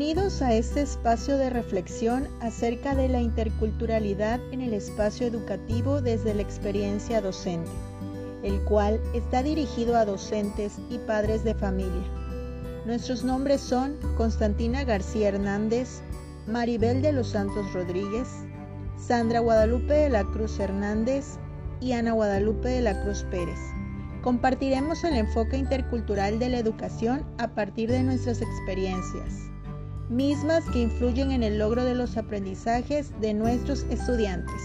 Bienvenidos a este espacio de reflexión acerca de la interculturalidad en el espacio educativo desde la experiencia docente, el cual está dirigido a docentes y padres de familia. Nuestros nombres son Constantina García Hernández, Maribel de los Santos Rodríguez, Sandra Guadalupe de la Cruz Hernández y Ana Guadalupe de la Cruz Pérez. Compartiremos el enfoque intercultural de la educación a partir de nuestras experiencias, mismas que influyen en el logro de los aprendizajes de nuestros estudiantes.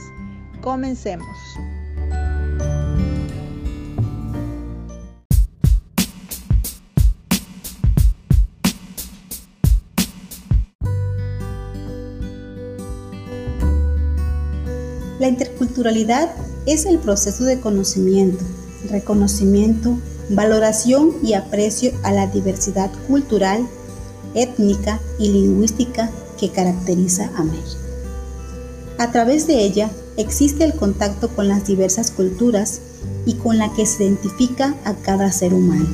Comencemos. La interculturalidad es el proceso de conocimiento, reconocimiento, valoración y aprecio a la diversidad cultural, étnica y lingüística que caracteriza a México. A través de ella existe el contacto con las diversas culturas y con la que se identifica a cada ser humano.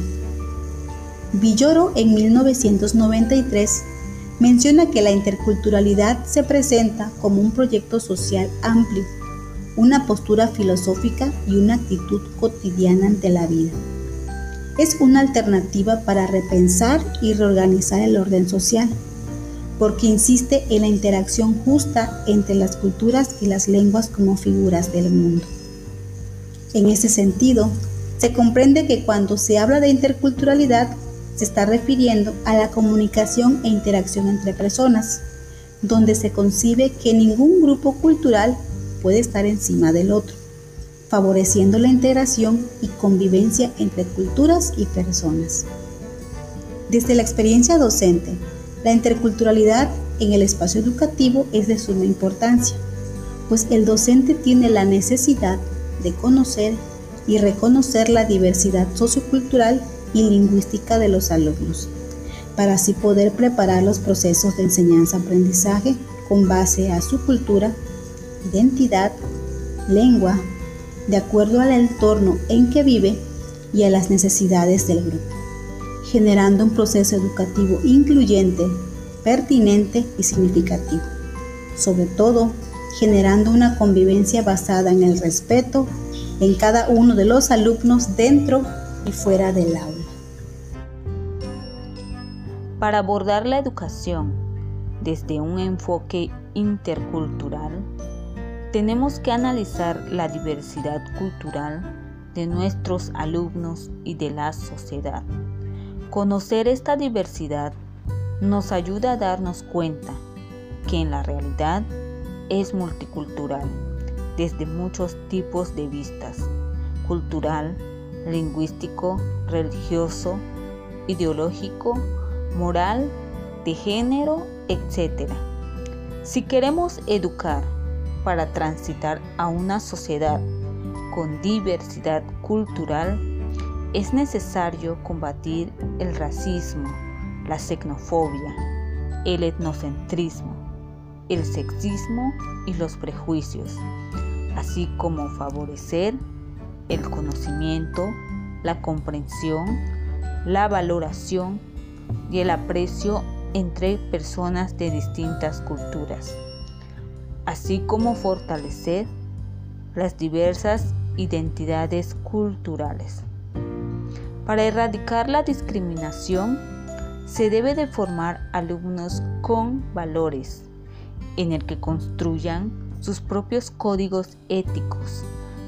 Villoro en 1993 menciona que la interculturalidad se presenta como un proyecto social amplio, una postura filosófica y una actitud cotidiana ante la vida. Es una alternativa para repensar y reorganizar el orden social, porque insiste en la interacción justa entre las culturas y las lenguas como figuras del mundo. En ese sentido, se comprende que cuando se habla de interculturalidad se está refiriendo a la comunicación e interacción entre personas, donde se concibe que ningún grupo cultural puede estar encima del otro, favoreciendo la integración y convivencia entre culturas y personas. Desde la experiencia docente, la interculturalidad en el espacio educativo es de suma importancia, pues el docente tiene la necesidad de conocer y reconocer la diversidad sociocultural y lingüística de los alumnos, para así poder preparar los procesos de enseñanza-aprendizaje con base a su cultura, identidad, lengua, de acuerdo al entorno en que vive y a las necesidades del grupo, generando un proceso educativo incluyente, pertinente y significativo. Sobre todo, generando una convivencia basada en el respeto en cada uno de los alumnos dentro y fuera del aula. Para abordar la educación desde un enfoque intercultural, tenemos que analizar la diversidad cultural de nuestros alumnos y de la sociedad. Conocer esta diversidad nos ayuda a darnos cuenta que en la realidad es multicultural desde muchos tipos de vistas, cultural, lingüístico, religioso, ideológico, moral, de género, etc. Si queremos educar para transitar a una sociedad con diversidad cultural, es necesario combatir el racismo, la xenofobia, el etnocentrismo, el sexismo y los prejuicios, así como favorecer el conocimiento, la comprensión, la valoración y el aprecio entre personas de distintas culturas, así como fortalecer las diversas identidades culturales. Para erradicar la discriminación, se debe de formar alumnos con valores, en el que construyan sus propios códigos éticos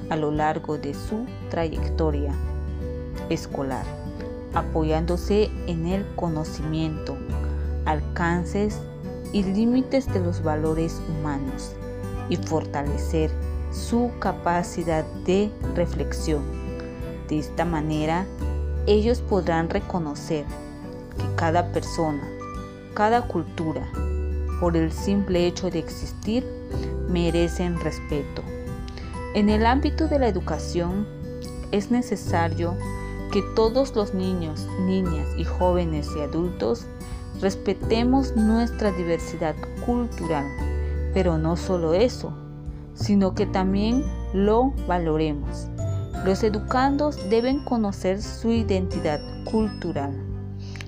a lo largo de su trayectoria escolar, apoyándose en el conocimiento, alcances y límites de los valores humanos y fortalecer su capacidad de reflexión. De esta manera, ellos podrán reconocer que cada persona, cada cultura, por el simple hecho de existir, merecen respeto. En el ámbito de la educación, es necesario que todos los niños, niñas y jóvenes y adultos respetemos nuestra diversidad cultural, pero no solo eso, sino que también lo valoremos. Los educandos deben conocer su identidad cultural,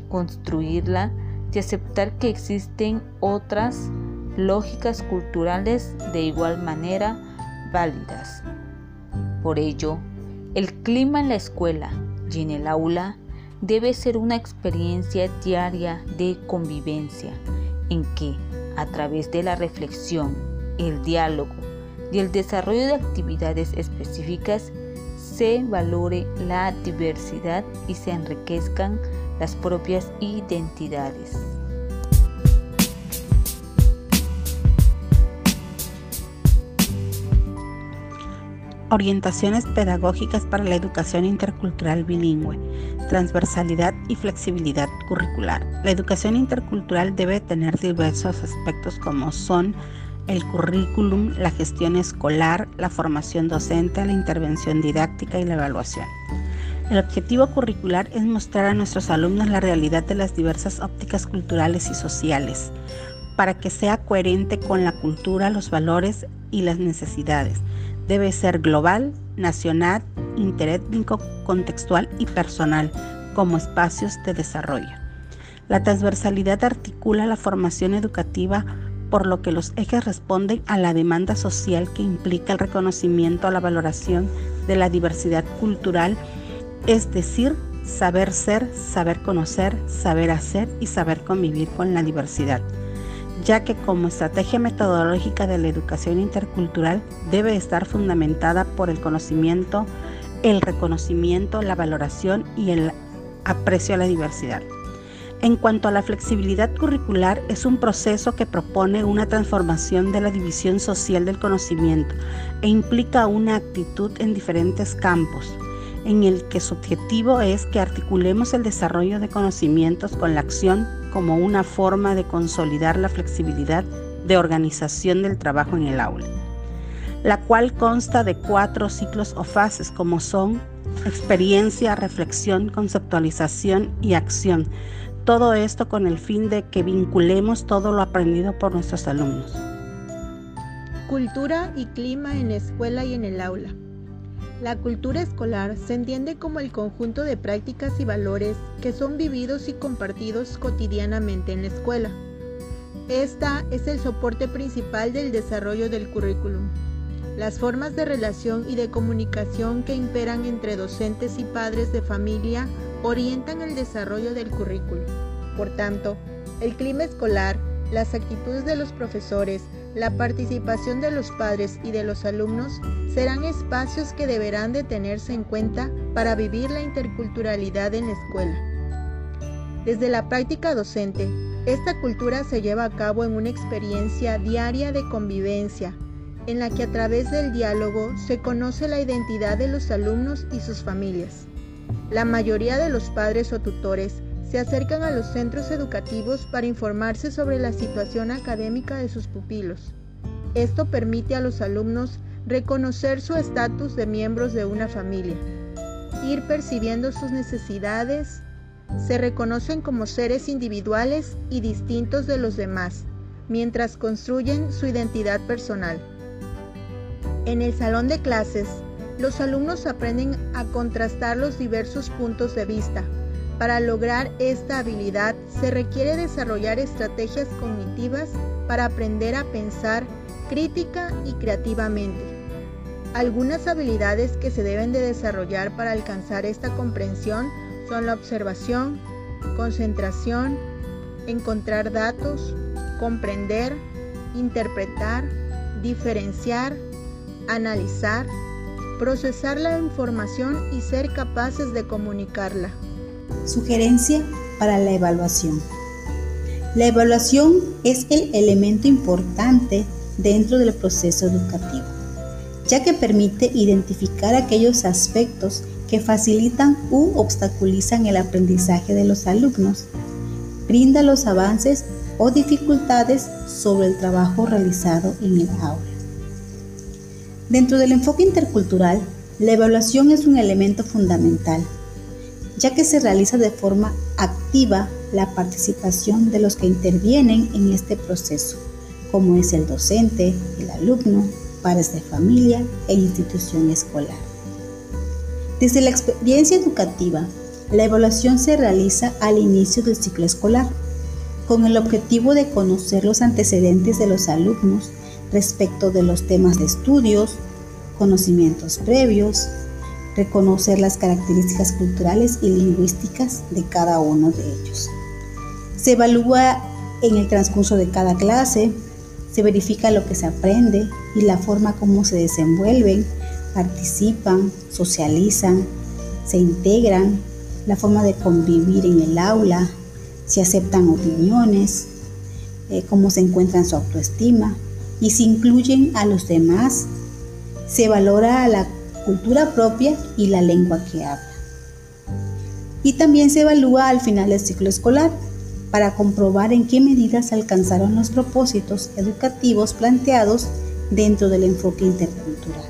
construirla de aceptar que existen otras lógicas culturales de igual manera válidas. Por ello, el clima en la escuela y en el aula debe ser una experiencia diaria de convivencia en que, a través de la reflexión, el diálogo y el desarrollo de actividades específicas, se valore la diversidad y se enriquezcan las propias identidades. Orientaciones pedagógicas para la educación intercultural bilingüe, transversalidad y flexibilidad curricular. La educación intercultural debe tener diversos aspectos como son el currículum, la gestión escolar, la formación docente, la intervención didáctica y la evaluación. El objetivo curricular es mostrar a nuestros alumnos la realidad de las diversas ópticas culturales y sociales, para que sea coherente con la cultura, los valores y las necesidades debe ser global, nacional, interétnico, contextual y personal como espacios de desarrollo. La transversalidad articula la formación educativa por lo que los ejes responden a la demanda social que implica el reconocimiento a la valoración de la diversidad cultural, es decir, saber ser, saber conocer, saber hacer y saber convivir con la diversidad ya que como estrategia metodológica de la educación intercultural debe estar fundamentada por el conocimiento, el reconocimiento, la valoración y el aprecio a la diversidad. En cuanto a la flexibilidad curricular, es un proceso que propone una transformación de la división social del conocimiento e implica una actitud en diferentes campos, en el que su objetivo es que articulemos el desarrollo de conocimientos con la acción como una forma de consolidar la flexibilidad de organización del trabajo en el aula, la cual consta de cuatro ciclos o fases como son experiencia, reflexión, conceptualización y acción. Todo esto con el fin de que vinculemos todo lo aprendido por nuestros alumnos. Cultura y clima en la escuela y en el aula. La cultura escolar se entiende como el conjunto de prácticas y valores que son vividos y compartidos cotidianamente en la escuela. Esta es el soporte principal del desarrollo del currículum. Las formas de relación y de comunicación que imperan entre docentes y padres de familia orientan el desarrollo del currículum. Por tanto, el clima escolar, las actitudes de los profesores, la participación de los padres y de los alumnos serán espacios que deberán de tenerse en cuenta para vivir la interculturalidad en la escuela. Desde la práctica docente, esta cultura se lleva a cabo en una experiencia diaria de convivencia, en la que a través del diálogo se conoce la identidad de los alumnos y sus familias. La mayoría de los padres o tutores se acercan a los centros educativos para informarse sobre la situación académica de sus pupilos. Esto permite a los alumnos reconocer su estatus de miembros de una familia, ir percibiendo sus necesidades, se reconocen como seres individuales y distintos de los demás, mientras construyen su identidad personal. En el salón de clases, los alumnos aprenden a contrastar los diversos puntos de vista, para lograr esta habilidad se requiere desarrollar estrategias cognitivas para aprender a pensar crítica y creativamente. Algunas habilidades que se deben de desarrollar para alcanzar esta comprensión son la observación, concentración, encontrar datos, comprender, interpretar, diferenciar, analizar, procesar la información y ser capaces de comunicarla. Sugerencia para la evaluación. La evaluación es el elemento importante dentro del proceso educativo, ya que permite identificar aquellos aspectos que facilitan u obstaculizan el aprendizaje de los alumnos, brinda los avances o dificultades sobre el trabajo realizado en el aula. Dentro del enfoque intercultural, la evaluación es un elemento fundamental ya que se realiza de forma activa la participación de los que intervienen en este proceso, como es el docente, el alumno, padres de familia e institución escolar. Desde la experiencia educativa, la evaluación se realiza al inicio del ciclo escolar. con el objetivo de conocer los antecedentes de los alumnos respecto de los temas de estudios, conocimientos previos, reconocer las características culturales y lingüísticas de cada uno de ellos. Se evalúa en el transcurso de cada clase, se verifica lo que se aprende y la forma como se desenvuelven, participan, socializan, se integran, la forma de convivir en el aula, si aceptan opiniones, eh, cómo se encuentran su autoestima y si incluyen a los demás. Se valora la cultura propia y la lengua que habla. Y también se evalúa al final del ciclo escolar para comprobar en qué medidas alcanzaron los propósitos educativos planteados dentro del enfoque intercultural.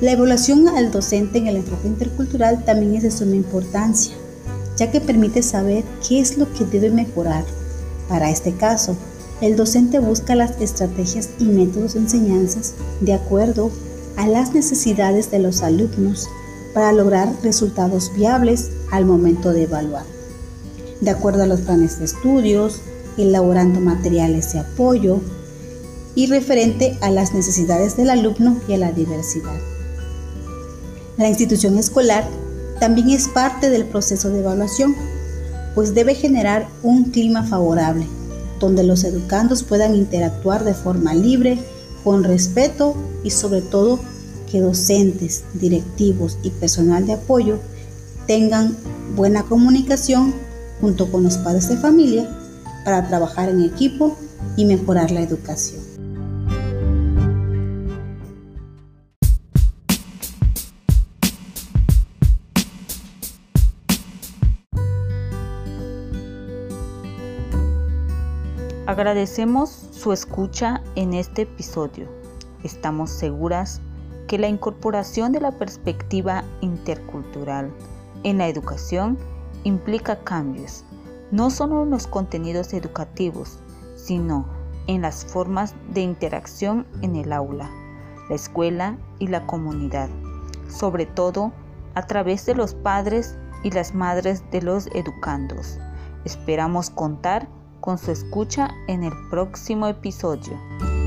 La evaluación al docente en el enfoque intercultural también es de suma importancia, ya que permite saber qué es lo que debe mejorar. Para este caso, el docente busca las estrategias y métodos de enseñanzas de acuerdo a las necesidades de los alumnos para lograr resultados viables al momento de evaluar. De acuerdo a los planes de estudios, elaborando materiales de apoyo y referente a las necesidades del alumno y a la diversidad. La institución escolar también es parte del proceso de evaluación, pues debe generar un clima favorable, donde los educandos puedan interactuar de forma libre con respeto y sobre todo que docentes, directivos y personal de apoyo tengan buena comunicación junto con los padres de familia para trabajar en equipo y mejorar la educación. Agradecemos su escucha en este episodio. Estamos seguras que la incorporación de la perspectiva intercultural en la educación implica cambios, no solo en los contenidos educativos, sino en las formas de interacción en el aula, la escuela y la comunidad, sobre todo a través de los padres y las madres de los educandos. Esperamos contar con su escucha en el próximo episodio.